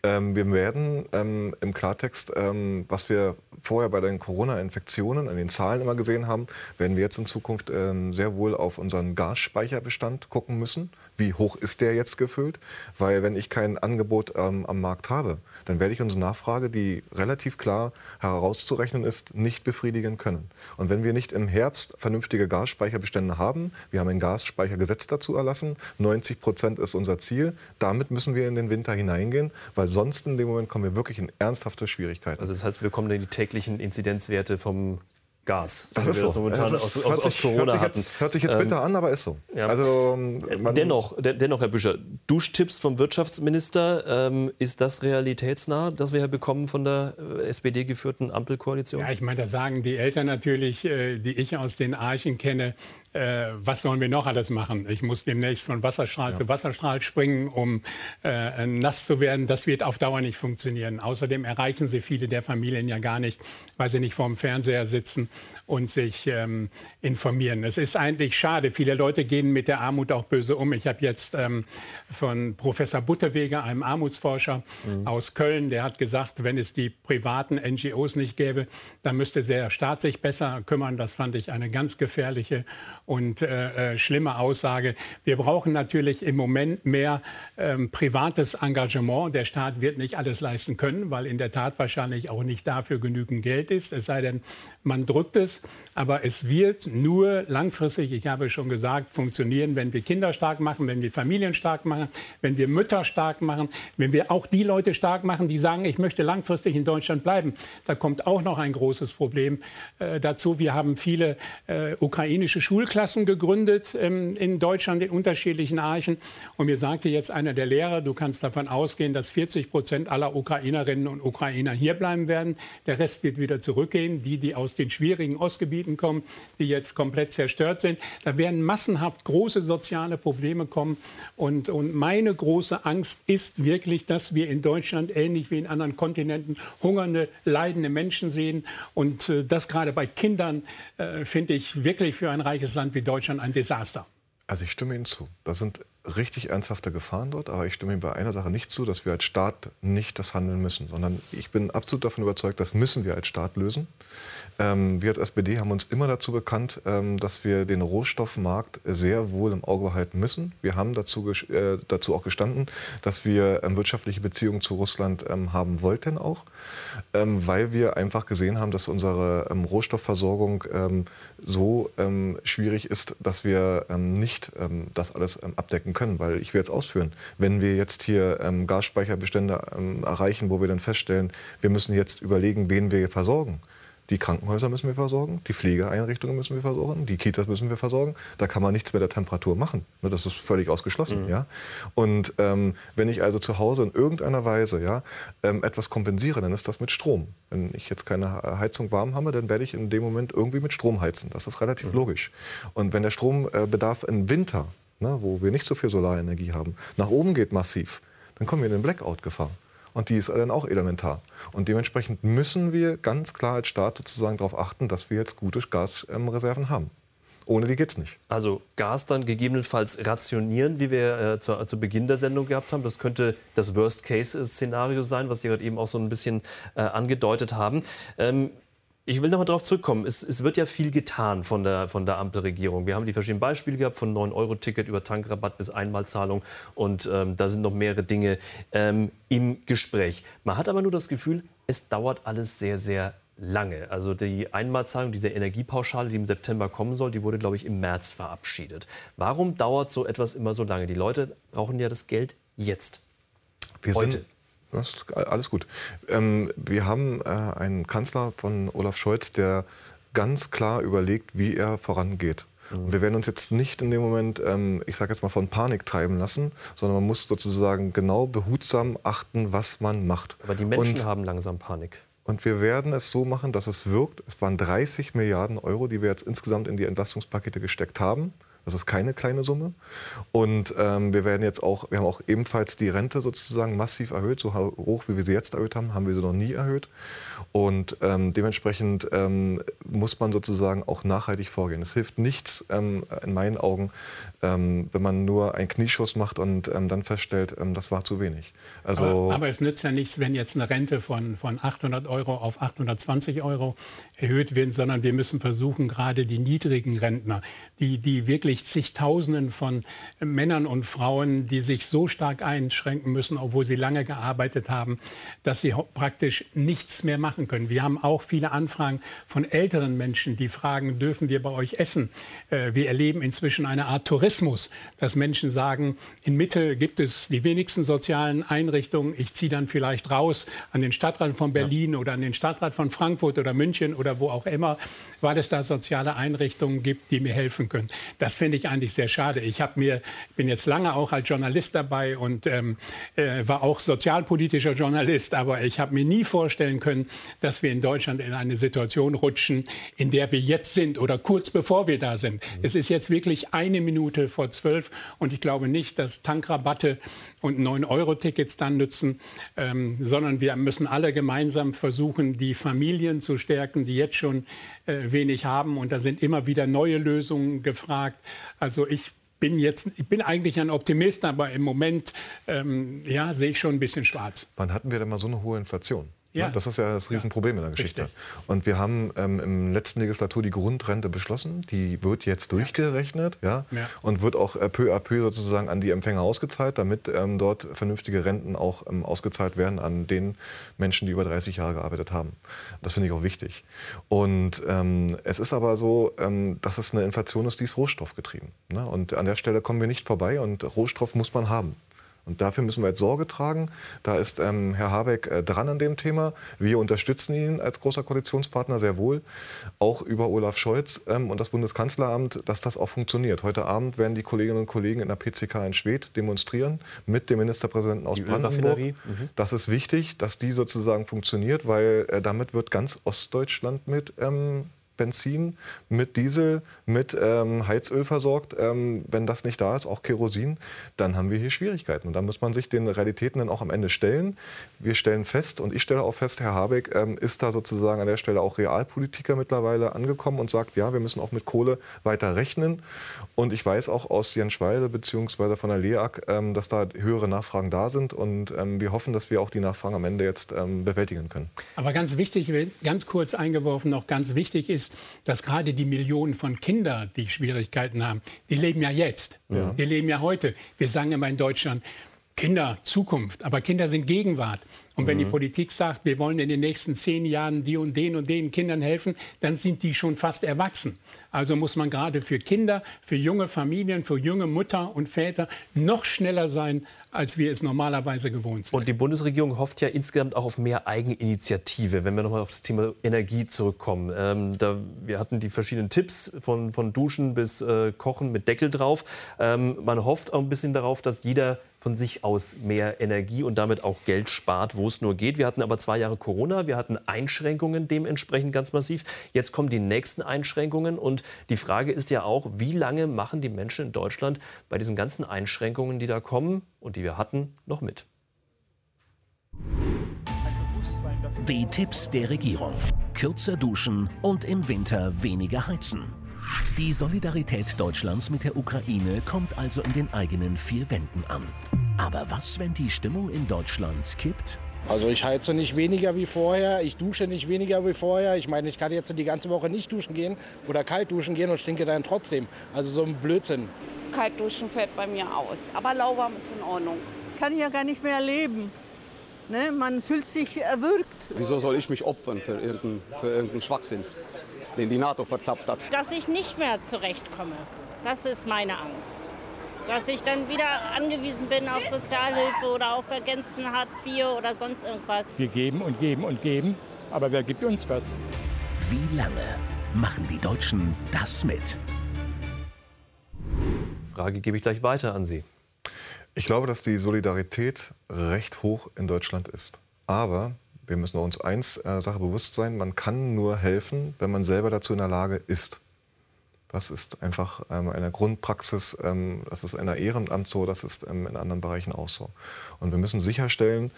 Speaker 5: Ähm, wir werden ähm, im Klartext, ähm, was wir vorher bei den Corona-Infektionen an den Zahlen immer gesehen haben, werden wir jetzt in Zukunft ähm, sehr wohl auf unseren Gasspeicherbestand gucken müssen. Wie hoch ist der jetzt gefüllt? Weil wenn ich kein Angebot ähm, am Markt habe, dann werde ich unsere Nachfrage, die relativ klar herauszurechnen ist, nicht befriedigen können. Und wenn wir nicht im Herbst vernünftige Gasspeicherbestände haben, wir haben ein Gasspeichergesetz dazu erlassen, 90 Prozent ist unser Ziel, damit müssen wir in den Winter hineingehen, weil sonst in dem Moment kommen wir wirklich in ernsthafte Schwierigkeiten.
Speaker 1: Also das heißt, wir kommen in die täglichen Inzidenzwerte vom Gas.
Speaker 5: Das ist so. Das momentan das aus, aus, aus Corona hört sich, jetzt, hört sich jetzt ähm, bitter an, aber ist so.
Speaker 1: Ja. Also, dennoch, dennoch, Herr Büscher, Duschtipps vom Wirtschaftsminister, ähm, ist das realitätsnah, das wir hier bekommen von der äh, SPD geführten Ampelkoalition?
Speaker 2: Ja, ich meine, da sagen die Eltern natürlich, äh, die ich aus den Archen kenne, äh, was sollen wir noch alles machen? Ich muss demnächst von Wasserstrahl ja. zu Wasserstrahl springen, um äh, nass zu werden. Das wird auf Dauer nicht funktionieren. Außerdem erreichen sie viele der Familien ja gar nicht, weil sie nicht vorm Fernseher sitzen und sich ähm, informieren. Es ist eigentlich schade. Viele Leute gehen mit der Armut auch böse um. Ich habe jetzt ähm, von Professor Butterweger, einem Armutsforscher mhm. aus Köln, der hat gesagt, wenn es die privaten NGOs nicht gäbe, dann müsste der Staat sich besser kümmern. Das fand ich eine ganz gefährliche und äh, äh, schlimme Aussage. Wir brauchen natürlich im Moment mehr ähm, privates Engagement. Der Staat wird nicht alles leisten können, weil in der Tat wahrscheinlich auch nicht dafür genügend Geld ist. Es sei denn, man drückt es. Aber es wird nur langfristig, ich habe schon gesagt, funktionieren, wenn wir Kinder stark machen, wenn wir Familien stark machen, wenn wir Mütter stark machen, wenn wir auch die Leute stark machen, die sagen, ich möchte langfristig in Deutschland bleiben. Da kommt auch noch ein großes Problem äh, dazu. Wir haben viele äh, ukrainische Schulklassen gegründet ähm, in Deutschland in unterschiedlichen Archen. Und mir sagte jetzt einer der Lehrer, du kannst davon ausgehen, dass 40 Prozent aller Ukrainerinnen und Ukrainer hier bleiben werden. Der Rest wird wieder zurückgehen. Die, die aus den schwierigen Ostgebieten kommen, die jetzt komplett zerstört sind. Da werden massenhaft große soziale Probleme kommen. Und, und meine große Angst ist wirklich, dass wir in Deutschland ähnlich wie in anderen Kontinenten hungernde, leidende Menschen sehen. Und äh, das gerade bei Kindern äh, finde ich wirklich für ein reiches Land wie Deutschland ein Desaster.
Speaker 5: Also ich stimme Ihnen zu. Das sind richtig ernsthafte Gefahren dort, aber ich stimme Ihnen bei einer Sache nicht zu, dass wir als Staat nicht das handeln müssen, sondern ich bin absolut davon überzeugt, das müssen wir als Staat lösen. Ähm, wir als SPD haben uns immer dazu bekannt, ähm, dass wir den Rohstoffmarkt sehr wohl im Auge behalten müssen. Wir haben dazu, äh, dazu auch gestanden, dass wir ähm, wirtschaftliche Beziehungen zu Russland ähm, haben wollten auch, ähm, weil wir einfach gesehen haben, dass unsere ähm, Rohstoffversorgung so schwierig ist, dass wir nicht das alles abdecken können. Weil ich will jetzt ausführen, wenn wir jetzt hier Gasspeicherbestände erreichen, wo wir dann feststellen, wir müssen jetzt überlegen, wen wir versorgen Die Krankenhäuser müssen wir versorgen, die Pflegeeinrichtungen müssen wir versorgen, die Kitas müssen wir versorgen. Da kann man nichts mit der Temperatur machen. Ne, das ist völlig ausgeschlossen. Mhm. Ja? Und ähm, wenn ich also zu Hause in irgendeiner Weise ja, ähm, etwas kompensiere, dann ist das mit Strom. Wenn ich jetzt keine Heizung warm habe, dann werde ich in dem Moment irgendwie mit Strom heizen. Das ist relativ mhm. logisch. Und wenn der Strombedarf im Winter, ne, wo wir nicht so viel Solarenergie haben, nach oben geht massiv, dann kommen wir in den Blackout-Gefahr. Und die ist dann auch elementar. Und dementsprechend müssen wir ganz klar als Staat sozusagen darauf achten, dass wir jetzt gute Gasreserven haben. Ohne die geht es nicht.
Speaker 1: Also Gas dann gegebenenfalls rationieren, wie wir äh, zu, zu, Beginn der Sendung gehabt haben. Das könnte das Worst-Case-Szenario sein, was Sie gerade eben auch so ein bisschen äh, angedeutet haben. Ähm, ich will noch mal darauf zurückkommen. Es, es, wird ja viel getan von der, von der Ampelregierung. Wir haben die verschiedenen Beispiele gehabt, von 9-Euro-Ticket über Tankrabatt bis Einmalzahlung. Und ähm, da sind noch mehrere Dinge ähm, im Gespräch. Man hat aber nur das Gefühl, es dauert alles sehr, sehr lange. Also die Einmalzahlung, diese Energiepauschale, die im September kommen soll, die wurde, glaube ich, im März verabschiedet. Warum dauert so etwas immer so lange? Die Leute brauchen ja das Geld jetzt.
Speaker 5: Wir Heute. Sind das ist alles gut. Ähm, wir haben äh, einen Kanzler von Olaf Scholz, der ganz klar überlegt, wie er vorangeht. Mhm. Wir werden uns jetzt nicht in dem Moment, ähm, ich sage jetzt mal, von Panik treiben lassen, sondern man muss sozusagen genau behutsam achten, was man macht.
Speaker 1: Aber die Menschen und, haben langsam Panik.
Speaker 5: Und wir werden es so machen, dass es wirkt. Es waren 30 Milliarden Euro, die wir jetzt insgesamt in die Entlastungspakete gesteckt haben. Das ist keine kleine Summe. Und ähm, wir werden jetzt auch, wir haben auch ebenfalls die Rente sozusagen massiv erhöht. So hoch, wie wir sie jetzt erhöht haben, haben wir sie noch nie erhöht. Und ähm, dementsprechend ähm, muss man sozusagen auch nachhaltig vorgehen. Es hilft nichts, ähm, in meinen Augen, ähm, wenn man nur einen Knieschuss macht und ähm, dann feststellt, das war zu wenig.
Speaker 2: Also aber, aber, es nützt ja nichts, wenn jetzt eine Rente von, von 800 Euro auf 820 Euro erhöht wird, sondern wir müssen versuchen, gerade die niedrigen Rentner, die, die wirklich zigtausenden von Männern und Frauen, die sich so stark einschränken müssen, obwohl sie lange gearbeitet haben, dass sie praktisch nichts mehr machen können. Wir haben auch viele Anfragen von älteren Menschen, die fragen, dürfen wir bei euch essen? Äh, wir erleben inzwischen eine Art Tourismus, dass Menschen sagen, in Mitte gibt es die wenigsten sozialen Einrichtungen, Einrichtung. Ich ziehe dann vielleicht raus an den Stadtrat von Berlin ja. oder an den Stadtrat von Frankfurt oder München oder wo auch immer, weil es da soziale Einrichtungen gibt, die mir helfen können. Das finde ich eigentlich sehr schade. Ich habe mir, bin jetzt lange auch als Journalist dabei und ähm, äh, war auch sozialpolitischer Journalist, aber ich habe mir nie vorstellen können, dass wir in Deutschland in eine Situation rutschen, in der wir jetzt sind oder kurz bevor wir da sind. Mhm. Es ist jetzt wirklich eine Minute vor zwölf und ich glaube nicht, dass Tankrabatte und 9-Euro-Tickets dann nützen, ähm, sondern wir müssen alle gemeinsam versuchen, die Familien zu stärken, die jetzt schon wenig haben. Und da sind immer wieder neue Lösungen gefragt. Also ich bin jetzt, ich bin eigentlich ein Optimist, aber im Moment ähm, ja, sehe ich schon ein bisschen schwarz.
Speaker 5: Wann hatten wir denn mal so eine hohe Inflation? Ja. Das ist ja das Riesenproblem in der Geschichte. Richtig. Und wir haben ähm, im letzten Legislatur die Grundrente beschlossen. Die wird jetzt durchgerechnet ja. ja. und wird auch äh, peu à peu sozusagen an die Empfänger ausgezahlt, damit ähm, dort vernünftige Renten auch ähm, ausgezahlt werden an den Menschen, die über 30 Jahre gearbeitet haben. Das finde ich auch wichtig. Und ähm, es ist aber so, ähm, dass es eine Inflation ist, die ist rohstoffgetrieben. Ne? Und an der Stelle kommen wir nicht vorbei und Rohstoff muss man haben. Und dafür müssen wir jetzt Sorge tragen. Da ist ähm, Herr Habeck äh, dran an dem Thema. Wir unterstützen ihn als großer Koalitionspartner sehr wohl, auch über Olaf Scholz ähm, und das Bundeskanzleramt, dass das auch funktioniert. Heute Abend werden die Kolleginnen und Kollegen in der PCK in Schwedt demonstrieren mit dem Ministerpräsidenten aus die Brandenburg. Mhm. Das ist wichtig, dass die sozusagen funktioniert, weil äh, damit wird ganz Ostdeutschland mit ähm, Benzin, mit Diesel, mit ähm, Heizöl versorgt. Ähm, wenn das nicht da ist, auch Kerosin, dann haben wir hier Schwierigkeiten. Und da muss man sich den Realitäten dann auch am Ende stellen. Wir stellen fest, und ich stelle auch fest, Herr Habeck ähm, ist da sozusagen an der Stelle auch Realpolitiker mittlerweile angekommen und sagt, ja, wir müssen auch mit Kohle weiter rechnen. Und ich weiß auch aus Jenschwalde bzw. von der LEAG, ähm, dass da höhere Nachfragen da sind. Und ähm, wir hoffen, dass wir auch die Nachfragen am Ende jetzt ähm, bewältigen können.
Speaker 2: Aber ganz wichtig, ganz kurz eingeworfen, noch ganz wichtig ist, dass gerade die Millionen von Kindern, die Schwierigkeiten haben, die leben ja jetzt. Ja. Die leben ja heute. Wir sagen immer in Deutschland, Kinder Zukunft, aber Kinder sind Gegenwart. Und wenn mhm. die Politik sagt, wir wollen in den nächsten zehn Jahren die und den und den Kindern helfen, dann sind die schon fast erwachsen. Also muss man gerade für Kinder, für junge Familien, für junge Mutter und Väter noch schneller sein, als wir es normalerweise gewohnt sind.
Speaker 1: Und die Bundesregierung hofft ja insgesamt auch auf mehr Eigeninitiative, wenn wir nochmal auf das Thema Energie zurückkommen. Ähm, da, wir hatten die verschiedenen Tipps von, von Duschen bis äh, Kochen mit Deckel drauf. Ähm, man hofft auch ein bisschen darauf, dass jeder von sich aus mehr Energie und damit auch Geld spart, wo es nur geht. Wir hatten aber zwei Jahre Corona, wir hatten Einschränkungen dementsprechend ganz massiv. Jetzt kommen die nächsten Einschränkungen und die Frage ist ja auch, wie lange machen die Menschen in Deutschland bei diesen ganzen Einschränkungen, die da kommen und die wir hatten, noch mit?
Speaker 3: Die Tipps der Regierung. Kürzer duschen und im Winter weniger heizen. Die Solidarität Deutschlands mit der Ukraine kommt also in den eigenen vier Wänden an. Aber was, wenn die Stimmung in Deutschland kippt?
Speaker 6: Also ich heize nicht weniger wie vorher, ich dusche nicht weniger wie vorher. Ich meine, ich kann jetzt die ganze Woche nicht duschen gehen oder kalt duschen gehen und stinke dann trotzdem. Also so ein Blödsinn.
Speaker 7: Kalt duschen fällt bei mir aus, aber lauwarm ist in Ordnung.
Speaker 8: Kann ich ja gar nicht mehr leben. Ne? Man fühlt sich erwürgt.
Speaker 9: Wieso soll ich mich opfern für irgendeinen, für irgendeinen Schwachsinn? den die NATO verzapft hat.
Speaker 10: Dass ich nicht mehr zurechtkomme, das ist meine Angst. Dass ich dann wieder angewiesen bin auf Sozialhilfe oder auf ergänzten Hartz IV oder sonst irgendwas.
Speaker 11: Wir geben und geben und geben, aber wer gibt uns was?
Speaker 3: Wie lange machen die Deutschen das mit?
Speaker 1: Frage gebe ich gleich weiter an Sie.
Speaker 5: Ich glaube, dass die Solidarität recht hoch in Deutschland ist. Aber wir müssen uns eins äh, Sache bewusst sein, man kann nur helfen, wenn man selber dazu in der Lage ist. Das ist einfach ähm, eine Grundpraxis, ähm, das ist in der Ehrenamt so, das ist ähm, in anderen Bereichen auch so. Und wir müssen sicherstellen,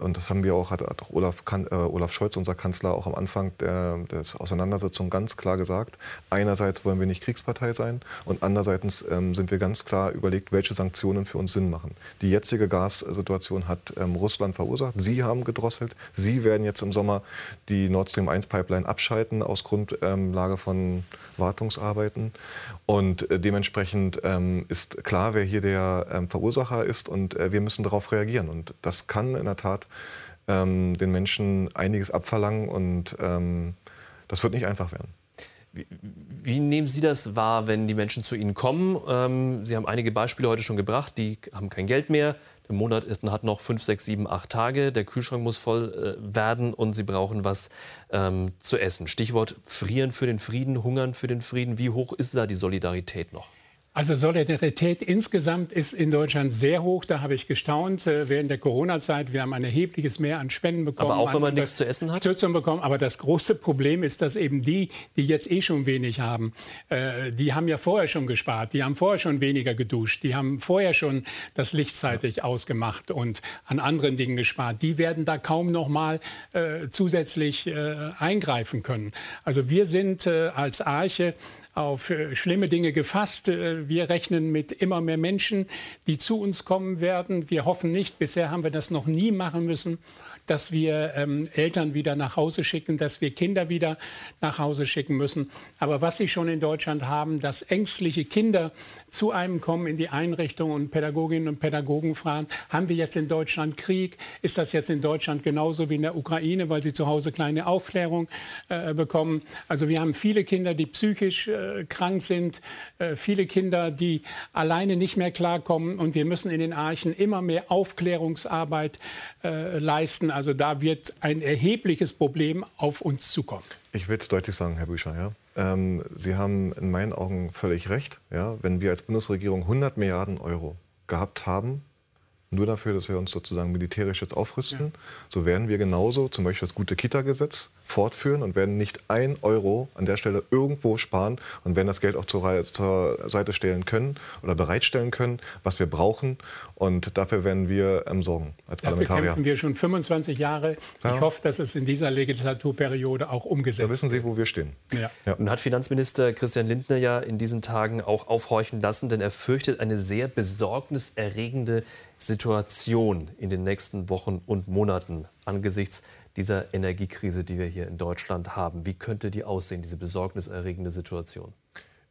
Speaker 5: und das haben wir auch, hat auch Olaf, äh, Olaf Scholz, unser Kanzler, auch am Anfang der, der Auseinandersetzung ganz klar gesagt. Einerseits wollen wir nicht Kriegspartei sein und andererseits ähm, sind wir ganz klar überlegt, welche Sanktionen für uns Sinn machen. Die jetzige Gassituation hat ähm, Russland verursacht. Sie haben gedrosselt. Sie werden jetzt im Sommer die Nord Stream 1 Pipeline abschalten aus Grundlage ähm, von Wartungsarbeiten. Und äh, dementsprechend ähm, ist klar, wer hier der ähm, Verursacher ist und äh, wir müssen darauf reagieren. Und das kann in der Tat ähm, den Menschen einiges abverlangen und ähm, das wird nicht einfach werden.
Speaker 1: Wie, wie, nehmen Sie das wahr, wenn die Menschen zu Ihnen kommen? Ähm, Sie haben einige Beispiele heute schon gebracht, die haben kein Geld mehr. Der Monat hat noch fünf, sechs, sieben, acht Tage. Der Kühlschrank muss voll äh, werden und sie brauchen was ähm, zu essen. Stichwort Frieren für den Frieden, Hungern für den Frieden. Wie hoch ist da die Solidarität noch?
Speaker 2: Also Solidarität insgesamt ist in Deutschland sehr hoch. Da habe ich gestaunt äh, während der Corona-Zeit. Wir haben ein erhebliches Mehr an Spenden bekommen.
Speaker 1: Aber auch wenn man nichts zu essen hat?
Speaker 2: Stützung bekommen. Aber das große Problem ist, dass eben die, die jetzt eh schon wenig haben, äh, die haben ja vorher schon gespart. Die haben vorher schon weniger geduscht. Die haben vorher schon das Licht zeitig ausgemacht und an anderen Dingen gespart. Die werden da kaum noch mal äh, zusätzlich eingreifen können. Also wir sind als Arche auf äh, schlimme Dinge gefasst. Äh, wir rechnen mit immer mehr Menschen, die zu uns kommen werden. Wir hoffen nicht, bisher haben wir das noch nie machen müssen, dass wir ähm, Eltern wieder nach Hause schicken, dass wir Kinder wieder nach Hause schicken müssen. Aber was Sie schon in Deutschland haben, dass ängstliche Kinder zu einem kommen in die Einrichtung und Pädagoginnen und Pädagogen fragen, haben wir jetzt in Deutschland Krieg? Ist das jetzt in Deutschland genauso wie in der Ukraine, weil sie zu Hause kleine Aufklärung äh, bekommen? Also wir haben viele Kinder, die psychisch äh, krank sind, äh, viele Kinder, die alleine nicht mehr klarkommen und wir müssen in den Archen immer mehr Aufklärungsarbeit äh, leisten. Also da wird ein erhebliches Problem auf uns zukommen.
Speaker 5: Ich will es deutlich sagen, Herr Büscher. Ja? Ähm, Sie haben in meinen Augen völlig recht. Ja? Wenn wir als Bundesregierung 100 Milliarden Euro gehabt haben, nur dafür, dass wir uns sozusagen militärisch jetzt aufrüsten, ja. so werden wir genauso zum Beispiel das gute Kita-Gesetz fortführen und werden nicht ein Euro an der Stelle irgendwo sparen und werden das Geld auch zur, zur Seite stellen können oder bereitstellen können, was wir brauchen. Und dafür werden wir ähm, sorgen als Parlamentarier.
Speaker 2: Dafür kämpfen wir schon 25 Jahre. Ja. Ich hoffe, dass es in dieser Legislaturperiode auch umgesetzt wird.
Speaker 5: Da wissen Sie, wo wir stehen.
Speaker 1: Ja. Ja. Und hat Finanzminister Christian Lindner ja in diesen Tagen auch aufhorchen lassen, denn er fürchtet eine sehr besorgniserregende Situation in den nächsten Wochen und Monaten angesichts dieser Energiekrise, die wir hier in Deutschland haben. Wie könnte die aussehen, diese besorgniserregende Situation?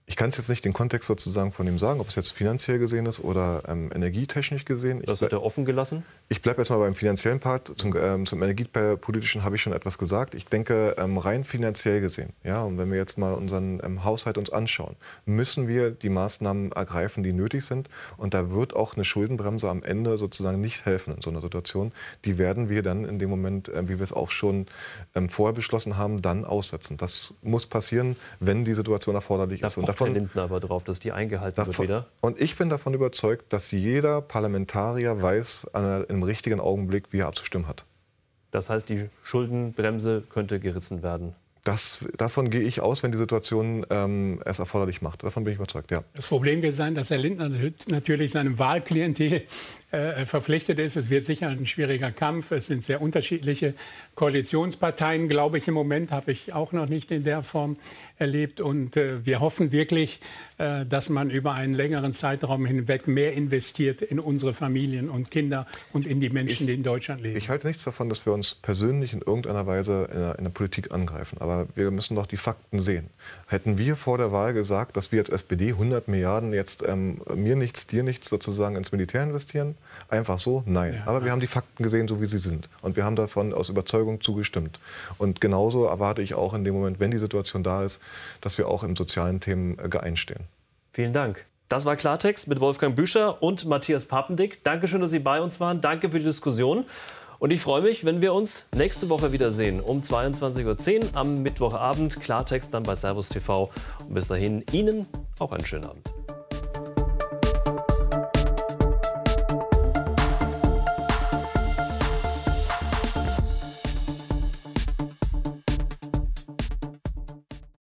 Speaker 5: Ich kann es jetzt nicht den Kontext sozusagen von ihm sagen, ob es jetzt finanziell gesehen ist oder ähm, energietechnisch gesehen.
Speaker 1: Das wird er offen gelassen?
Speaker 5: Ich bleibe erstmal beim finanziellen Part. Zum, ähm, zum energiepolitischen habe ich schon etwas gesagt. Ich denke, ähm, rein finanziell gesehen, ja, und wenn wir jetzt mal unseren ähm, Haushalt uns anschauen, müssen wir die Maßnahmen ergreifen, die nötig sind. Und da wird auch eine Schuldenbremse am Ende sozusagen nicht helfen in so einer Situation. Die werden wir dann in dem Moment, äh, wie wir es auch schon ähm, vorher beschlossen haben, dann aussetzen. Das muss passieren, wenn die Situation erforderlich ist.
Speaker 1: Davon, Herr Lindner aber drauf, dass die eingehalten davon, wird wieder.
Speaker 5: Und ich bin davon überzeugt, dass jeder Parlamentarier weiß im richtigen Augenblick, wie er abzustimmen hat.
Speaker 1: Das heißt, die Schuldenbremse könnte gerissen werden.
Speaker 5: Das, davon gehe ich aus, wenn die Situation ähm, es erforderlich macht. Davon bin ich überzeugt, ja.
Speaker 2: Das Problem wird sein, dass Herr Lindner natürlich seinem Wahlklientel äh, verpflichtet ist. Es wird sicher ein schwieriger Kampf. Es sind sehr unterschiedliche Koalitionsparteien, glaube ich, im Moment. Habe ich auch noch nicht in der Form erlebt. Und äh, wir hoffen wirklich, äh, dass man über einen längeren Zeitraum hinweg mehr investiert in unsere Familien und Kinder und in die Menschen, die in Deutschland leben.
Speaker 5: Ich halte nichts davon, dass wir uns persönlich in irgendeiner Weise in der, in der Politik angreifen. Aber wir müssen doch die Fakten sehen. Hätten wir vor der Wahl gesagt, dass wir als SPD 100 Milliarden jetzt ähm, mir nichts, dir nichts sozusagen ins Militär investieren, Einfach so? Nein. Ja, Aber wir haben die Fakten gesehen, so wie sie sind. Und wir haben davon aus Überzeugung zugestimmt. Und genauso erwarte ich auch in dem Moment, wenn die Situation da ist, dass wir auch im sozialen Themen äh, einstehen.
Speaker 1: Vielen Dank. Das war Klartext mit Wolfgang Büscher und Matthias Papendick. Dankeschön, dass Sie bei uns waren. Danke für die Diskussion. Und ich freue mich, wenn wir uns nächste Woche wiedersehen um 22.10 Uhr am Mittwochabend. Klartext dann bei Servus TV. Und bis dahin Ihnen auch einen schönen Abend.